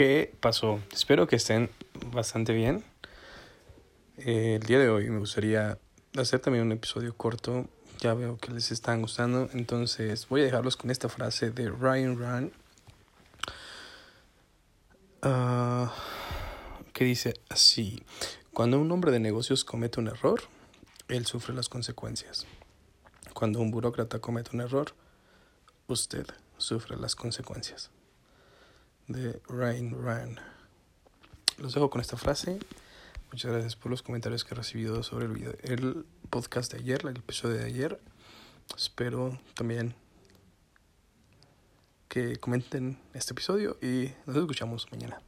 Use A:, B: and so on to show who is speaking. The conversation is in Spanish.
A: ¿qué pasó? Espero que estén bastante bien. Eh, el día de hoy me gustaría hacer también un episodio corto. Ya veo que les están gustando. Entonces voy a dejarlos con esta frase de Ryan Run. Ah, que dice así. Cuando un hombre de negocios comete un error, él sufre las consecuencias. Cuando un burócrata comete un error, usted sufre las consecuencias. De Ryan Ryan. Los dejo con esta frase. Muchas gracias por los comentarios que he recibido sobre el, video, el podcast de ayer, el episodio de ayer. Espero también que comenten este episodio y nos escuchamos mañana.